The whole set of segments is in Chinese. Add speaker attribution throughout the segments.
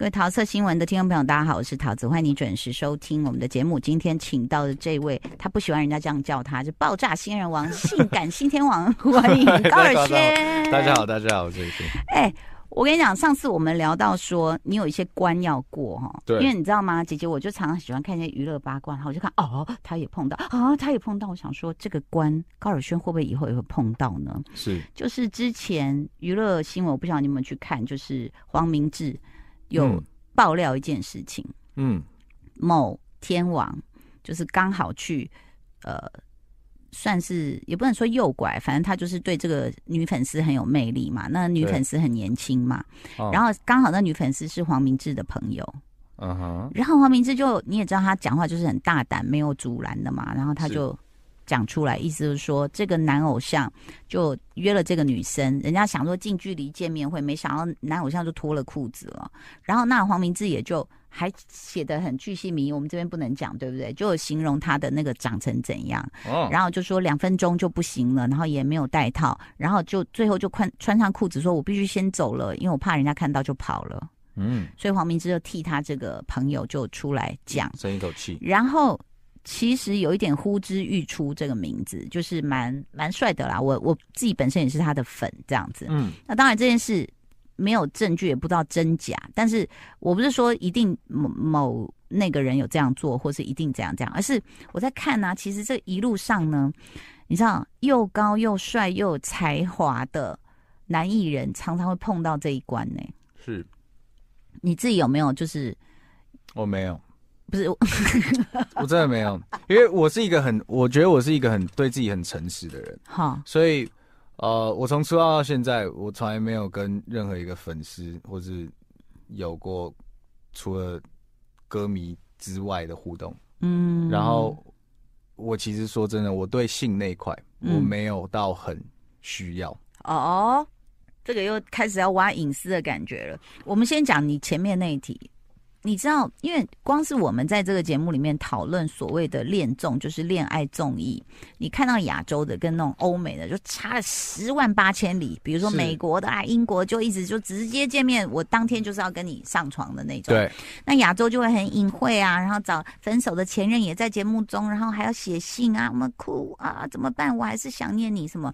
Speaker 1: 各位桃色新闻的听众朋友，大家好，我是桃子，欢迎你准时收听我们的节目。今天请到的这位，他不喜欢人家这样叫他，就爆炸新人王、性感新天王，欢迎高尔宣。
Speaker 2: 大家好，大家好，我是
Speaker 1: 哎，我跟你讲，上次我们聊到说你有一些关要过哈，
Speaker 2: 对，
Speaker 1: 因为你知道吗，姐姐我就常常喜欢看一些娱乐八卦，然后我就看哦，他也碰到啊，他也碰到，我想说这个关高尔宣会不会以后也会碰到呢？
Speaker 2: 是，
Speaker 1: 就是之前娱乐新闻，我不晓得你有没有去看，就是黄明志。有爆料一件事情，
Speaker 2: 嗯，
Speaker 1: 某天王就是刚好去，呃，算是也不能说诱拐，反正他就是对这个女粉丝很有魅力嘛。那女粉丝很年轻嘛，然后刚好那女粉丝是黄明志的朋友，
Speaker 2: 嗯哼，
Speaker 1: 然后黄明志就你也知道他讲话就是很大胆，没有阻拦的嘛，然后他就。讲出来，意思就是说，这个男偶像就约了这个女生，人家想说近距离见面会，没想到男偶像就脱了裤子了。然后那黄明志也就还写的很巨细靡遗，我们这边不能讲，对不对？就形容他的那个长成怎样，然后就说两分钟就不行了，然后也没有带套，然后就最后就穿穿上裤子说：“我必须先走了，因为我怕人家看到就跑了。”嗯，所以黄明志就替他这个朋友就出来讲，
Speaker 2: 松一口气，
Speaker 1: 然后。其实有一点呼之欲出，这个名字就是蛮蛮帅的啦。我我自己本身也是他的粉，这样子。嗯，那当然这件事没有证据，也不知道真假。但是我不是说一定某某那个人有这样做，或是一定怎样怎样，而是我在看呢、啊。其实这一路上呢，你知道，又高又帅又有才华的男艺人，常常会碰到这一关呢。
Speaker 2: 是，
Speaker 1: 你自己有没有？就是
Speaker 2: 我没有。
Speaker 1: 不是我，
Speaker 2: 我真的没有，因为我是一个很，我觉得我是一个很对自己很诚实的人。好，所以呃，我从出道到现在，我从来没有跟任何一个粉丝或是有过除了歌迷之外的互动。嗯，然后我其实说真的，我对性那一块我没有到很需要。
Speaker 1: 嗯、哦，这个又开始要挖隐私的感觉了。我们先讲你前面那一题。你知道，因为光是我们在这个节目里面讨论所谓的恋综，就是恋爱综艺，你看到亚洲的跟那种欧美的就差了十万八千里。比如说美国的啊，英国就一直就直接见面，我当天就是要跟你上床的那种。
Speaker 2: 对。
Speaker 1: 那亚洲就会很隐晦啊，然后找分手的前任也在节目中，然后还要写信啊，我们哭啊，怎么办？我还是想念你什么。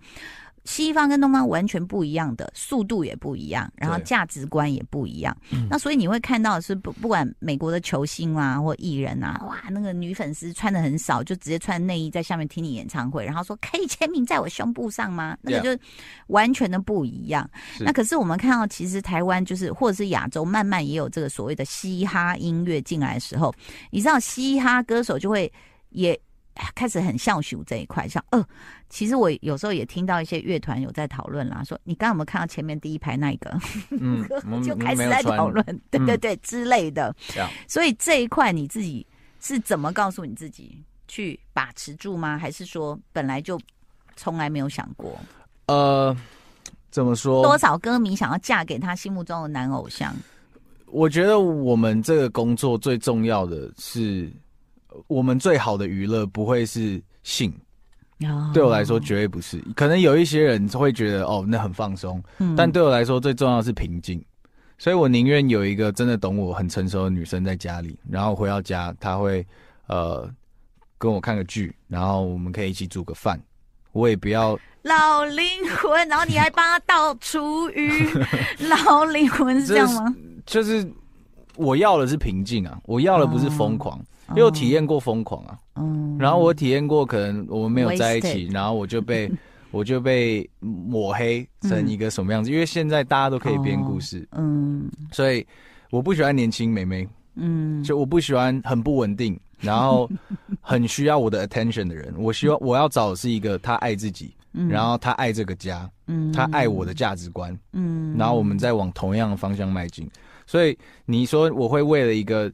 Speaker 1: 西方跟东方完全不一样的速度也不一样，然后价值观也不一样。那所以你会看到的是不不管美国的球星啊或艺人啊，哇，那个女粉丝穿的很少，就直接穿内衣在下面听你演唱会，然后说可以签名在我胸部上吗？那个就完全的不一样。那可是我们看到，其实台湾就是或者是亚洲，慢慢也有这个所谓的嘻哈音乐进来的时候，你知道嘻哈歌手就会也。开始很像属这一块，像呃，其实我有时候也听到一些乐团有在讨论啦，说你刚刚有没有看到前面第一排那一个？嗯，就开始在讨论，对对对、嗯、之类的。所以这一块你自己是怎么告诉你自己去把持住吗？还是说本来就从来没有想过？
Speaker 2: 呃，怎么说？
Speaker 1: 多少歌迷想要嫁给他心目中的男偶像？
Speaker 2: 我觉得我们这个工作最重要的是。我们最好的娱乐不会是性，oh. 对我来说绝对不是。可能有一些人会觉得哦，那很放松，嗯，但对我来说最重要的是平静。所以我宁愿有一个真的懂我、很成熟的女生在家里，然后回到家，她会呃跟我看个剧，然后我们可以一起煮个饭。我也不要
Speaker 1: 老灵魂，然后你还帮他倒厨余，老灵魂是这样吗？
Speaker 2: 就是，就是我要的是平静啊，我要的不是疯狂。Oh. 因为我体验过疯狂啊，嗯，然后我体验过可能我们没有在一起，然后我就被 我就被抹黑成一个什么样子？因为现在大家都可以编故事，嗯，所以我不喜欢年轻美眉，嗯，就我不喜欢很不稳定，然后很需要我的 attention 的人。我希望我要找的是一个他爱自己，然后他爱这个家，嗯，他爱我的价值观，嗯，然后我们再往同样的方向迈进。所以你说我会为了一个。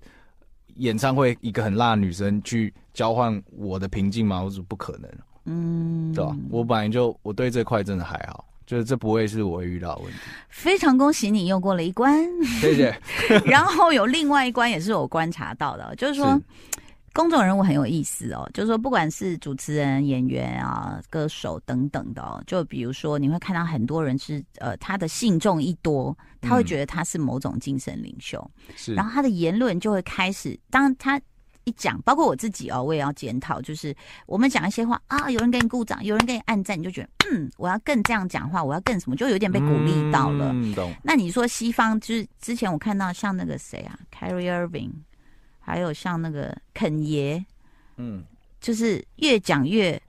Speaker 2: 演唱会一个很辣的女生去交换我的平静吗？我说不可能，嗯，对吧？我本来就我对这块真的还好，就是这不会是我会遇到的问题。
Speaker 1: 非常恭喜你又过了一关，
Speaker 2: 谢谢。
Speaker 1: 然后有另外一关也是我观察到的，就是说，公众人物很有意思哦，就是说，不管是主持人、演员啊、歌手等等的哦，就比如说，你会看到很多人是呃，他的信众一多，他会觉得他是某种精神领袖，
Speaker 2: 是，
Speaker 1: 然后他的言论就会开始，当他一讲，包括我自己哦，我也要检讨，就是我们讲一些话啊，有人给你鼓掌，有人给你按赞，你就觉得 嗯，我要更这样讲话，我要更什么，就有点被鼓励到了。
Speaker 2: 嗯，懂。
Speaker 1: 那你说西方，就是之前我看到像那个谁啊，Carrie Irving。还有像那个肯爷，
Speaker 2: 嗯，
Speaker 1: 就是越讲越，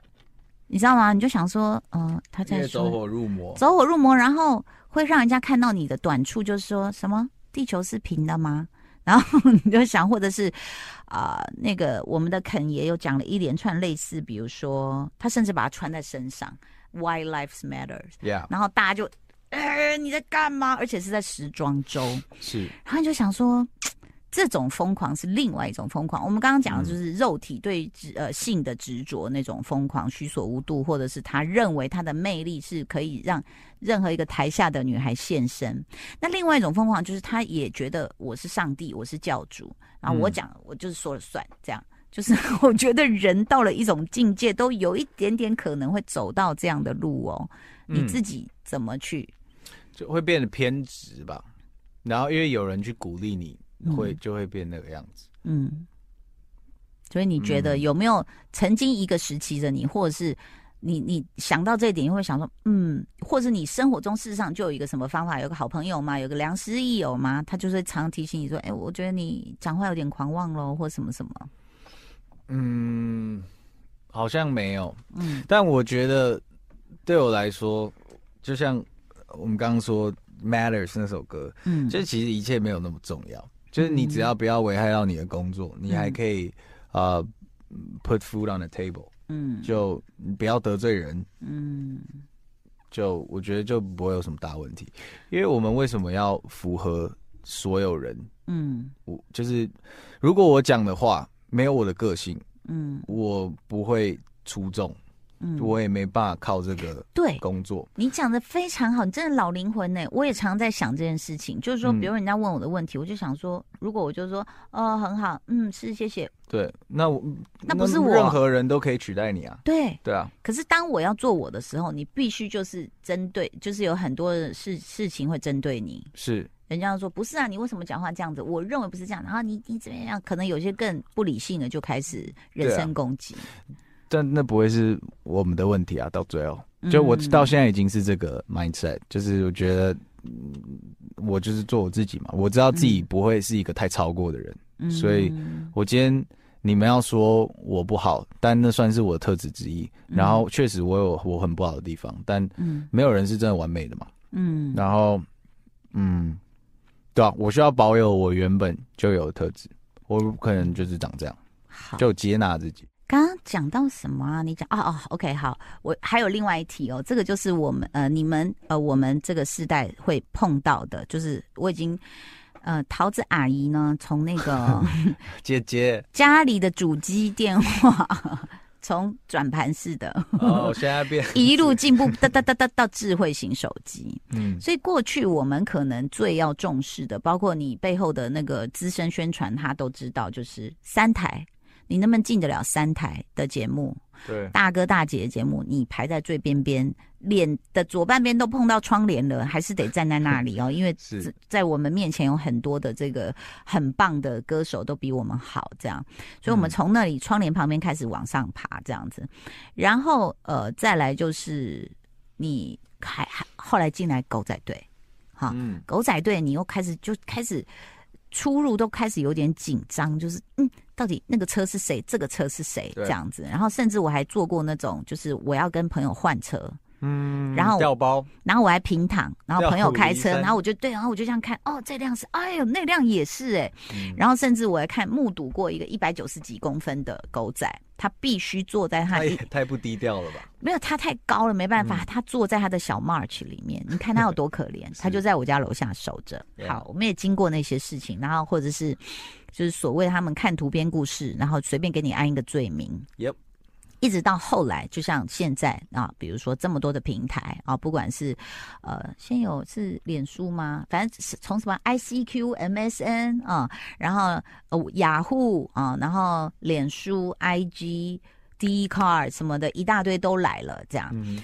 Speaker 1: 你知道吗？你就想说，嗯、呃，他在说
Speaker 2: 走火入魔，
Speaker 1: 走火入魔，然后会让人家看到你的短处，就是说什么地球是平的吗？然后你就想，或者是啊、呃，那个我们的肯爷又讲了一连串类似，比如说他甚至把它穿在身上，White Lives Matters，Yeah，然后大家就，哎，你在干嘛？而且是在时装周，
Speaker 2: 是，
Speaker 1: 然后你就想说。这种疯狂是另外一种疯狂。我们刚刚讲的就是肉体对呃性的执着那种疯狂，虚所无度，或者是他认为他的魅力是可以让任何一个台下的女孩现身。那另外一种疯狂就是他也觉得我是上帝，我是教主，然后我讲我就是说了算。这样就是 我觉得人到了一种境界，都有一点点可能会走到这样的路哦。你自己怎么去？
Speaker 2: 就会变得偏执吧。然后因为有人去鼓励你。会就会变那个样子，
Speaker 1: 嗯，所以你觉得有没有曾经一个时期的你，或者是你你想到这一点，你会想说，嗯，或者你生活中事实上就有一个什么方法，有个好朋友嘛？有个良师益友嘛？他就是常提醒你说，哎，我觉得你讲话有点狂妄喽，或什么什么。
Speaker 2: 嗯，好像没有，嗯，但我觉得对我来说，就像我们刚刚说《Matters》那首歌，嗯，就其实一切没有那么重要。就是你只要不要危害到你的工作，嗯、你还可以啊、uh, put food on the table，嗯，就不要得罪人，嗯，就我觉得就不会有什么大问题，因为我们为什么要符合所有人？嗯，我就是如果我讲的话没有我的个性，嗯，我不会出众。嗯，我也没办法靠这个对工作。
Speaker 1: 你讲的非常好，你真的老灵魂呢。我也常在想这件事情，就是说，比如人家问我的问题，嗯、我就想说，如果我就说，哦，很好，嗯，是，谢谢。
Speaker 2: 对，那我
Speaker 1: 那不是我，
Speaker 2: 任何人都可以取代你啊。
Speaker 1: 对，
Speaker 2: 对啊。
Speaker 1: 可是当我要做我的时候，你必须就是针对，就是有很多的事事情会针对你。
Speaker 2: 是，
Speaker 1: 人家说不是啊，你为什么讲话这样子？我认为不是这样。然后你你怎么样？可能有些更不理性的就开始人身攻击。
Speaker 2: 但那不会是我们的问题啊！到最后，就我到现在已经是这个 mindset，、嗯、就是我觉得，我就是做我自己嘛。我知道自己不会是一个太超过的人，嗯、所以，我今天你们要说我不好，但那算是我的特质之一。嗯、然后，确实我有我很不好的地方，但没有人是真的完美的嘛。嗯。然后，嗯，对啊，我需要保有我原本就有的特质，我可能就是长这样，就接纳自己。
Speaker 1: 刚刚讲到什么啊？你讲哦哦，OK，好，我还有另外一题哦，这个就是我们呃，你们呃，我们这个世代会碰到的，就是我已经呃，桃子阿姨呢，从那个
Speaker 2: 姐姐
Speaker 1: 家里的主机电话，从转盘式的
Speaker 2: 哦，现在变
Speaker 1: 一路进步哒哒哒哒到智慧型手机，嗯，所以过去我们可能最要重视的，包括你背后的那个资深宣传，他都知道，就是三台。你能不能进得了三台的节目？
Speaker 2: 对，
Speaker 1: 大哥大姐的节目，你排在最边边，脸的左半边都碰到窗帘了，还是得站在那里哦。因为在我们面前有很多的这个很棒的歌手，都比我们好，这样，所以我们从那里窗帘旁边开始往上爬，这样子。然后呃，再来就是你还还后来进来狗仔队，哈，嗯、狗仔队你又开始就开始。出入都开始有点紧张，就是嗯，到底那个车是谁？这个车是谁？这样子。然后甚至我还做过那种，就是我要跟朋友换车，嗯，然后
Speaker 2: 掉包，
Speaker 1: 然后我还平躺，然后朋友开车，然后我就对，然后我就这样看，哦，这辆是，哎呦，那辆也是哎，嗯、然后甚至我还看目睹过一个一百九十几公分的狗仔。他必须坐在他，
Speaker 2: 他太不低调了吧？
Speaker 1: 没有，他太高了，没办法。嗯、他坐在他的小 March 里面，你看他有多可怜。他就在我家楼下守着。好，我们也经过那些事情，然后或者是就是所谓他们看图编故事，然后随便给你安一个罪名。
Speaker 2: Yep.
Speaker 1: 一直到后来，就像现在啊，比如说这么多的平台啊，不管是呃，先有是脸书吗？反正是从什么 ICQ、MSN 啊，然后呃雅虎啊，然后脸书、IG、Dcard 什么的一大堆都来了，这样，嗯、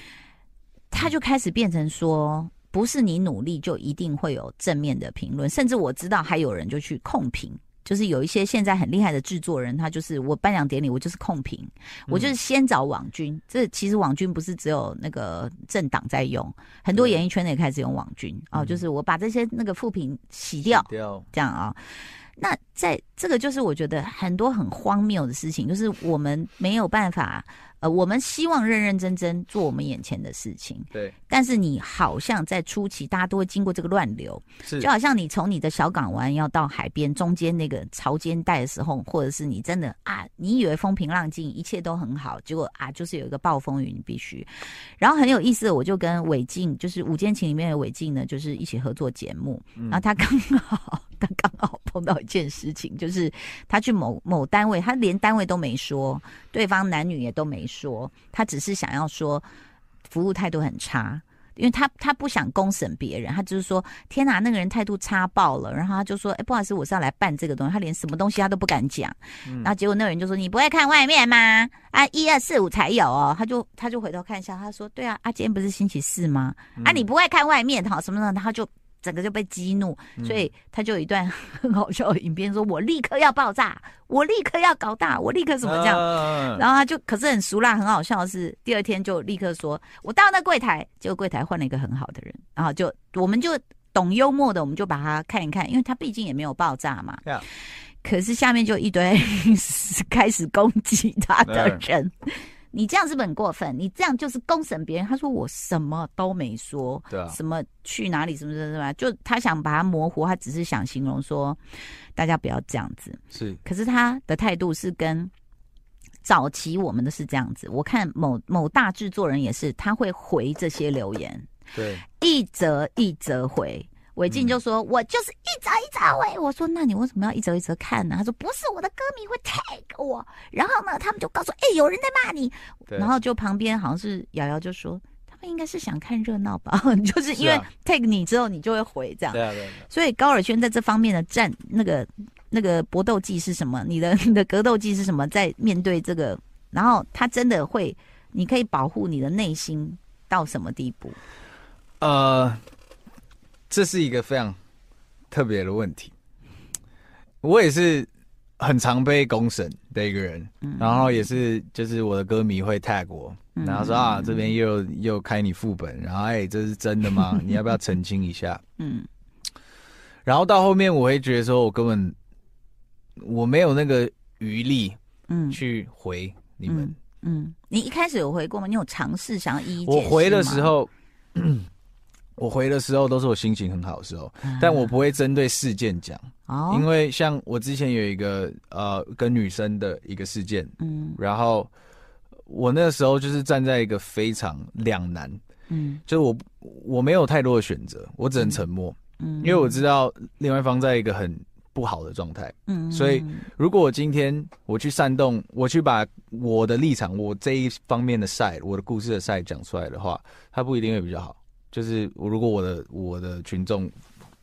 Speaker 1: 他就开始变成说，不是你努力就一定会有正面的评论，甚至我知道还有人就去控评。就是有一些现在很厉害的制作人，他就是我颁奖典礼，我就是控评，我就是先找网军。嗯、这其实网军不是只有那个政党在用，很多演艺圈也开始用网军哦。就是我把这些那个负评洗掉，洗掉这样啊、哦。那在这个就是我觉得很多很荒谬的事情，就是我们没有办法。呃，我们希望认认真真做我们眼前的事情。
Speaker 2: 对。
Speaker 1: 但是你好像在初期，大家都会经过这个乱流，是。就好像你从你的小港湾要到海边中间那个潮间带的时候，或者是你真的啊，你以为风平浪静，一切都很好，结果啊，就是有一个暴风雨，你必须。然后很有意思，我就跟韦静，就是《午间情》里面的韦静呢，就是一起合作节目，嗯、然后他刚好。他刚好碰到一件事情，就是他去某某单位，他连单位都没说，对方男女也都没说，他只是想要说服务态度很差，因为他他不想公审别人，他就是说天哪，那个人态度差爆了，然后他就说，哎，不好意思，我是要来办这个东西，他连什么东西他都不敢讲，嗯、然后结果那个人就说，你不会看外面吗？啊，一二四五才有哦，他就他就回头看一下，他说，对啊，啊，今天不是星期四吗？嗯、啊，你不会看外面，好什么的，他就。整个就被激怒，所以他就有一段 很好笑的影片，说我立刻要爆炸，我立刻要搞大，我立刻什么这样？然后他就可是很俗辣，很好笑的是，第二天就立刻说，我到那柜台，结果柜台换了一个很好的人，然后就我们就懂幽默的，我们就把他看一看，因为他毕竟也没有爆炸嘛。可是下面就一堆 开始攻击他的人。你这样是不是很过分？你这样就是公审别人。他说我什么都没说，对啊，什么去哪里什么什么什么，就他想把它模糊，他只是想形容说大家不要这样子。是，可是他的态度是跟早期我们的是这样子。我看某某大制作人也是，他会回这些留言，对，一则一则回。伟静就说：“我就是一折一折喂。”我说：“那你为什么要一折一折看呢？”他说：“不是我的歌迷会 tag 我，然后呢，他们就告诉：‘哎、欸，有人在骂你。’然后就旁边好像是瑶瑶就说：‘他们应该是想看热闹吧？’ 就是因为 take 你之后，你就会回这样。对啊，对啊。所以高尔轩在这方面的战那个那个搏斗技是什么？你的 你的格斗技是什么？在面对这个，然后他真的会，你可以保护你的内心到什么地步？呃。”
Speaker 2: 这是一个非常特别的问题。我也是很常被公审的一个人，嗯、然后也是就是我的歌迷会 tag 我，嗯、然后说啊，这边又又开你副本，然后哎，这是真的吗？你要不要澄清一下？嗯。然后到后面我会觉得说，我根本我没有那个余力，嗯，去回你们
Speaker 1: 嗯。嗯，你一开始有回过吗？你有尝试想要一一
Speaker 2: 我回的时候。我回的时候都是我心情很好的时候，但我不会针对事件讲，哦，因为像我之前有一个呃跟女生的一个事件，嗯，然后我那个时候就是站在一个非常两难，嗯，就是我我没有太多的选择，我只能沉默，嗯，因为我知道另外一方在一个很不好的状态，嗯，所以如果我今天我去煽动，我去把我的立场，我这一方面的 side，我的故事的 side 讲出来的话，他不一定会比较好。就是我，如果我的我的群众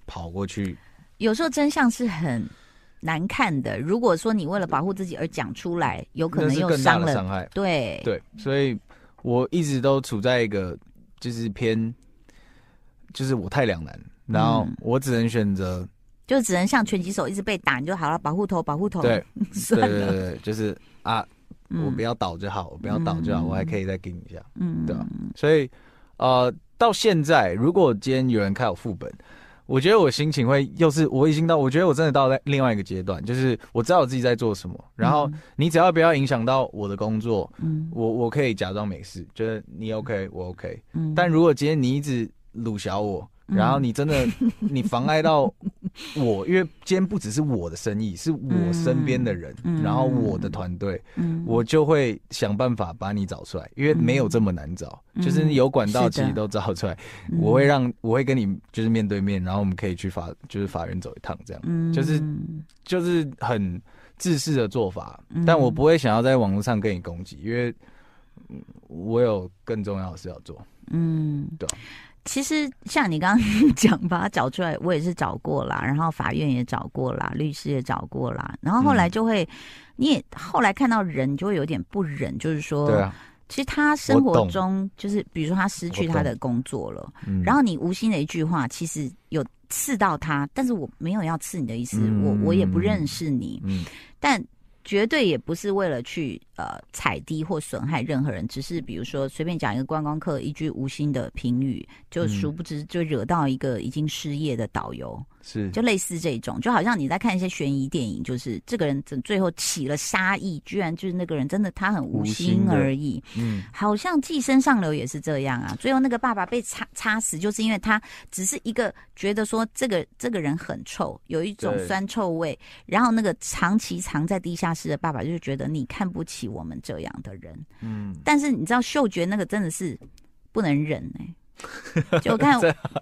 Speaker 2: 跑过去，
Speaker 1: 有时候真相是很难看的。如果说你为了保护自己而讲出来，有可能又伤了伤害。对
Speaker 2: 对，所以我一直都处在一个就是偏，就是我太两难，然后我只能选择、嗯，
Speaker 1: 就只能像拳击手一直被打，你就好了，保护头，保护头。
Speaker 2: 对，对对对，就是啊，嗯、我不要倒就好，我不要倒就好，嗯、我还可以再给你一下，嗯，对吧？所以呃。到现在，如果今天有人开我副本，我觉得我心情会又是我已经到，我觉得我真的到了另外一个阶段，就是我知道我自己在做什么。然后你只要不要影响到我的工作，嗯，我我可以假装没事，觉得你 OK，我 OK。嗯，但如果今天你一直鲁小我。然后你真的，你妨碍到我，因为今天不只是我的生意，是我身边的人，然后我的团队，我就会想办法把你找出来，因为没有这么难找，就是有管道其实都找出来。我会让，我会跟你就是面对面，然后我们可以去法，就是法院走一趟，这样，就是就是很自私的做法，但我不会想要在网络上跟你攻击，因为我有更重要的事要做。嗯，对。
Speaker 1: 其实像你刚刚 讲，把他找出来，我也是找过啦，然后法院也找过啦，律师也找过啦，然后后来就会，嗯、你也后来看到人就会有点不忍，就是说，对啊，其实他生活中就是，比如说他失去他的工作了，然后你无心的一句话，其实有刺到他，但是我没有要刺你的意思，嗯、我我也不认识你，嗯，但。绝对也不是为了去呃踩低或损害任何人，只是比如说随便讲一个观光客一句无心的评语，就殊不知就惹到一个已经失业的导游。是，就类似这种，就好像你在看一些悬疑电影，就是这个人最后起了杀意，居然就是那个人真的他很无心而已。嗯，好像《寄生上流》也是这样啊，最后那个爸爸被插插死，就是因为他只是一个觉得说这个这个人很臭，有一种酸臭味，然后那个长期藏在地下室的爸爸就是觉得你看不起我们这样的人。嗯，但是你知道嗅觉那个真的是不能忍哎、欸。就看，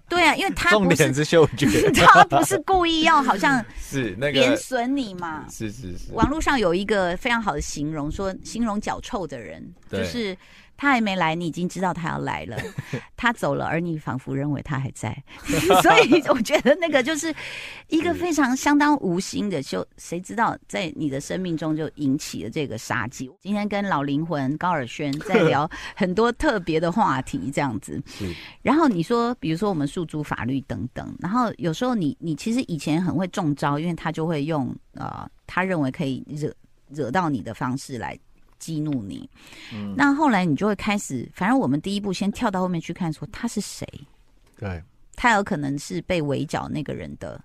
Speaker 1: 对啊，因为他
Speaker 2: 重点是嗅觉，
Speaker 1: 他不是故意要好像
Speaker 2: 是那个
Speaker 1: 贬损你嘛？
Speaker 2: 是是是。
Speaker 1: 网络上有一个非常好的形容，说形容脚臭的人，就是。他还没来，你已经知道他要来了。他走了，而你仿佛认为他还在。所以我觉得那个就是一个非常相当无心的，就谁知道在你的生命中就引起了这个杀机。今天跟老灵魂高尔轩在聊很多特别的话题，这样子。然后你说，比如说我们诉诸法律等等，然后有时候你你其实以前很会中招，因为他就会用呃他认为可以惹惹到你的方式来。激怒你，嗯，那后来你就会开始，反正我们第一步先跳到后面去看，说他是谁？
Speaker 2: 对，
Speaker 1: 他有可能是被围剿那个人的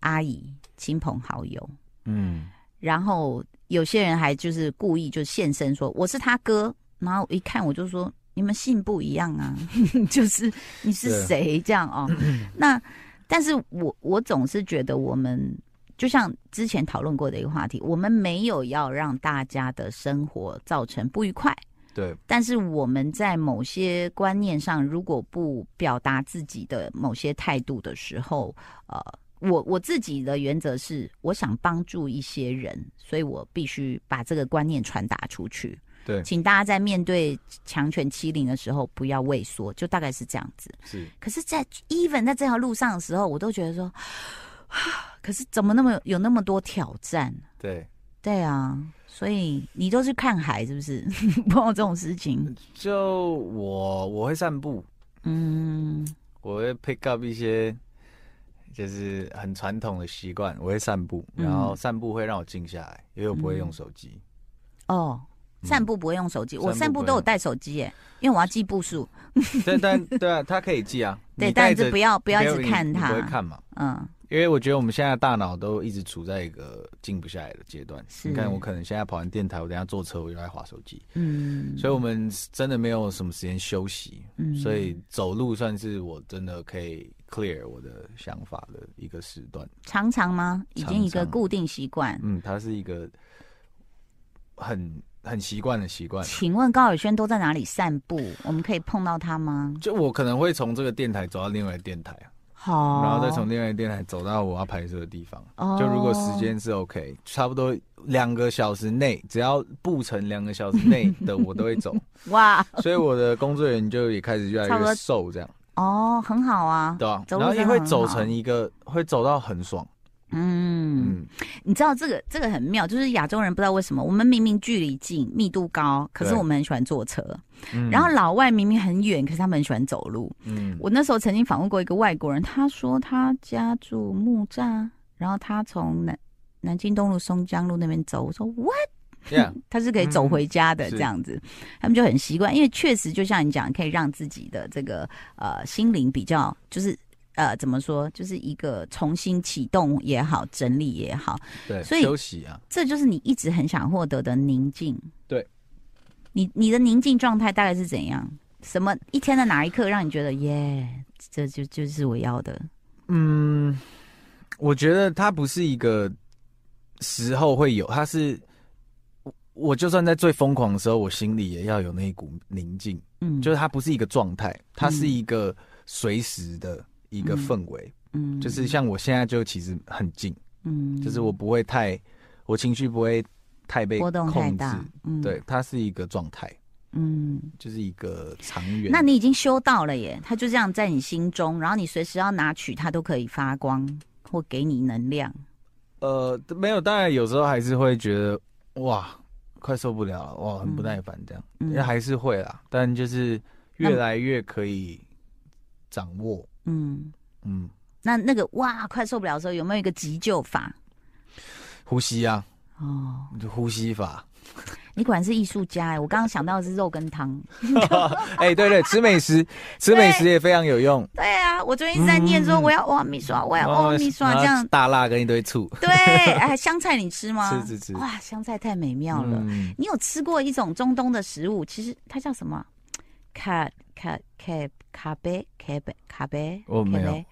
Speaker 1: 阿姨、亲朋好友，嗯，然后有些人还就是故意就现身说我是他哥，然后一看我就说你们姓不一样啊，就是你是谁这样哦？那但是我我总是觉得我们。就像之前讨论过的一个话题，我们没有要让大家的生活造成不愉快，
Speaker 2: 对。
Speaker 1: 但是我们在某些观念上，如果不表达自己的某些态度的时候，呃，我我自己的原则是，我想帮助一些人，所以我必须把这个观念传达出去。
Speaker 2: 对，
Speaker 1: 请大家在面对强权欺凌的时候不要畏缩，就大概是这样子。
Speaker 2: 是。
Speaker 1: 可是，在 even 在这条路上的时候，我都觉得说。可是怎么那么有那么多挑战？
Speaker 2: 对，
Speaker 1: 对啊，所以你都是看海是不是？碰到这种事情，
Speaker 2: 就我我会散步，嗯，我会 pick up 一些就是很传统的习惯，我会散步，然后散步会让我静下来，因为我不会用手机。
Speaker 1: 哦，散步不会用手机，我散步都有带手机耶，因为我要记步数。
Speaker 2: 对，但对啊，他可以记啊，
Speaker 1: 对，但是不要不要一直看他，
Speaker 2: 不会看嘛，嗯。因为我觉得我们现在大脑都一直处在一个静不下来的阶段。你看，我可能现在跑完电台，我等下坐车我就来划手机。嗯，所以我们真的没有什么时间休息。嗯，所以走路算是我真的可以 clear 我的想法的一个时段。
Speaker 1: 常常吗？已经一个固定习惯。
Speaker 2: 嗯，它是一个很很习惯的习惯。
Speaker 1: 请问高尔轩都在哪里散步？我们可以碰到他吗？
Speaker 2: 就我可能会从这个电台走到另外一个电台啊。
Speaker 1: 好，
Speaker 2: 然后再从另外一个电台走到我要拍摄的地方。Oh. 就如果时间是 OK，差不多两个小时内，只要步程两个小时内的我都会走。哇！所以我的工作人员就也开始越来越瘦，这样。
Speaker 1: 哦，oh, 很好啊。
Speaker 2: 对啊，然后也会走成一个，会走到很爽。
Speaker 1: 嗯，你知道这个这个很妙，就是亚洲人不知道为什么，我们明明距离近、密度高，可是我们很喜欢坐车。嗯，然后老外明明很远，可是他们很喜欢走路。嗯，我那时候曾经访问过一个外国人，他说他家住木栅，然后他从南南京东路、松江路那边走。我说 What？Yeah. 他是可以走回家的这样子，嗯，他们就很习惯，因为确实就像你讲，可以让自己的这个呃心灵比较就是。呃，怎么说？就是一个重新启动也好，整理也好，
Speaker 2: 对，
Speaker 1: 所以
Speaker 2: 休息啊，
Speaker 1: 这就是你一直很想获得的宁静。
Speaker 2: 对，
Speaker 1: 你你的宁静状态大概是怎样？什么一天的哪一刻让你觉得耶？这就就是我要的。
Speaker 2: 嗯，我觉得它不是一个时候会有，它是我就算在最疯狂的时候，我心里也要有那一股宁静。嗯，就是它不是一个状态，它是一个随时的。一个氛围，嗯，就是像我现在就其实很静，嗯，就是我不会太，我情绪不会太被波动太大，嗯，对，它是一个状态，嗯，就是一个长远。
Speaker 1: 那你已经修到了耶，它就这样在你心中，然后你随时要拿取它都可以发光或给你能量。
Speaker 2: 呃，没有，当然有时候还是会觉得哇，快受不了了，哇，很不耐烦这样，嗯，还是会啦。但就是越来越可以掌握。嗯
Speaker 1: 嗯，那那个哇，快受不了的时候，有没有一个急救法？
Speaker 2: 呼吸啊，哦，就呼吸法。
Speaker 1: 你果然是艺术家哎！我刚刚想到的是肉羹汤。
Speaker 2: 哎、欸，对对，吃美食，吃美食也非常有用。
Speaker 1: 对啊，我最近在念说我要哇米刷，我要哇米刷，这样
Speaker 2: 大辣跟一堆醋。
Speaker 1: 对，哎，香菜你吃吗？
Speaker 2: 吃吃吃。
Speaker 1: 哇，香菜太美妙了。嗯、你有吃过一种中东的食物？其实它叫什么？卡卡卡卡贝卡贝卡贝？
Speaker 2: 我没有。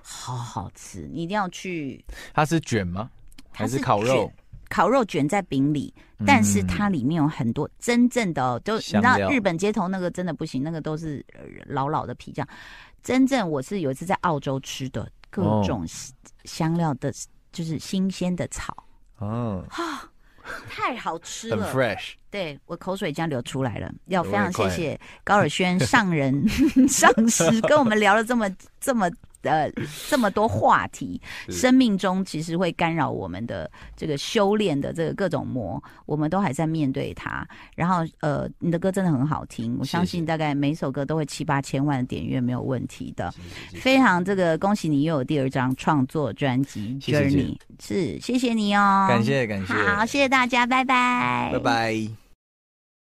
Speaker 1: 好好吃，你一定要去。
Speaker 2: 它是卷吗？还是烤肉？
Speaker 1: 烤肉卷在饼里，但是它里面有很多真正的，哦，都你知道日本街头那个真的不行，那个都是老老的皮酱。真正我是有一次在澳洲吃的各种香料的，就是新鲜的草哦，哈，太好吃了，
Speaker 2: 很 fresh。
Speaker 1: 对，我口水已经流出来了，要非常谢谢高尔轩上人 上师跟我们聊了这么这么。呃，这么多话题，生命中其实会干扰我们的这个修炼的这个各种魔，我们都还在面对它。然后，呃，你的歌真的很好听，我相信大概每首歌都会七八千万的点阅没有问题的。非常这个恭喜你又有第二张创作专辑 Journey，是谢谢你哦，
Speaker 2: 感谢感谢，
Speaker 1: 好，谢谢大家，拜拜，
Speaker 2: 拜拜。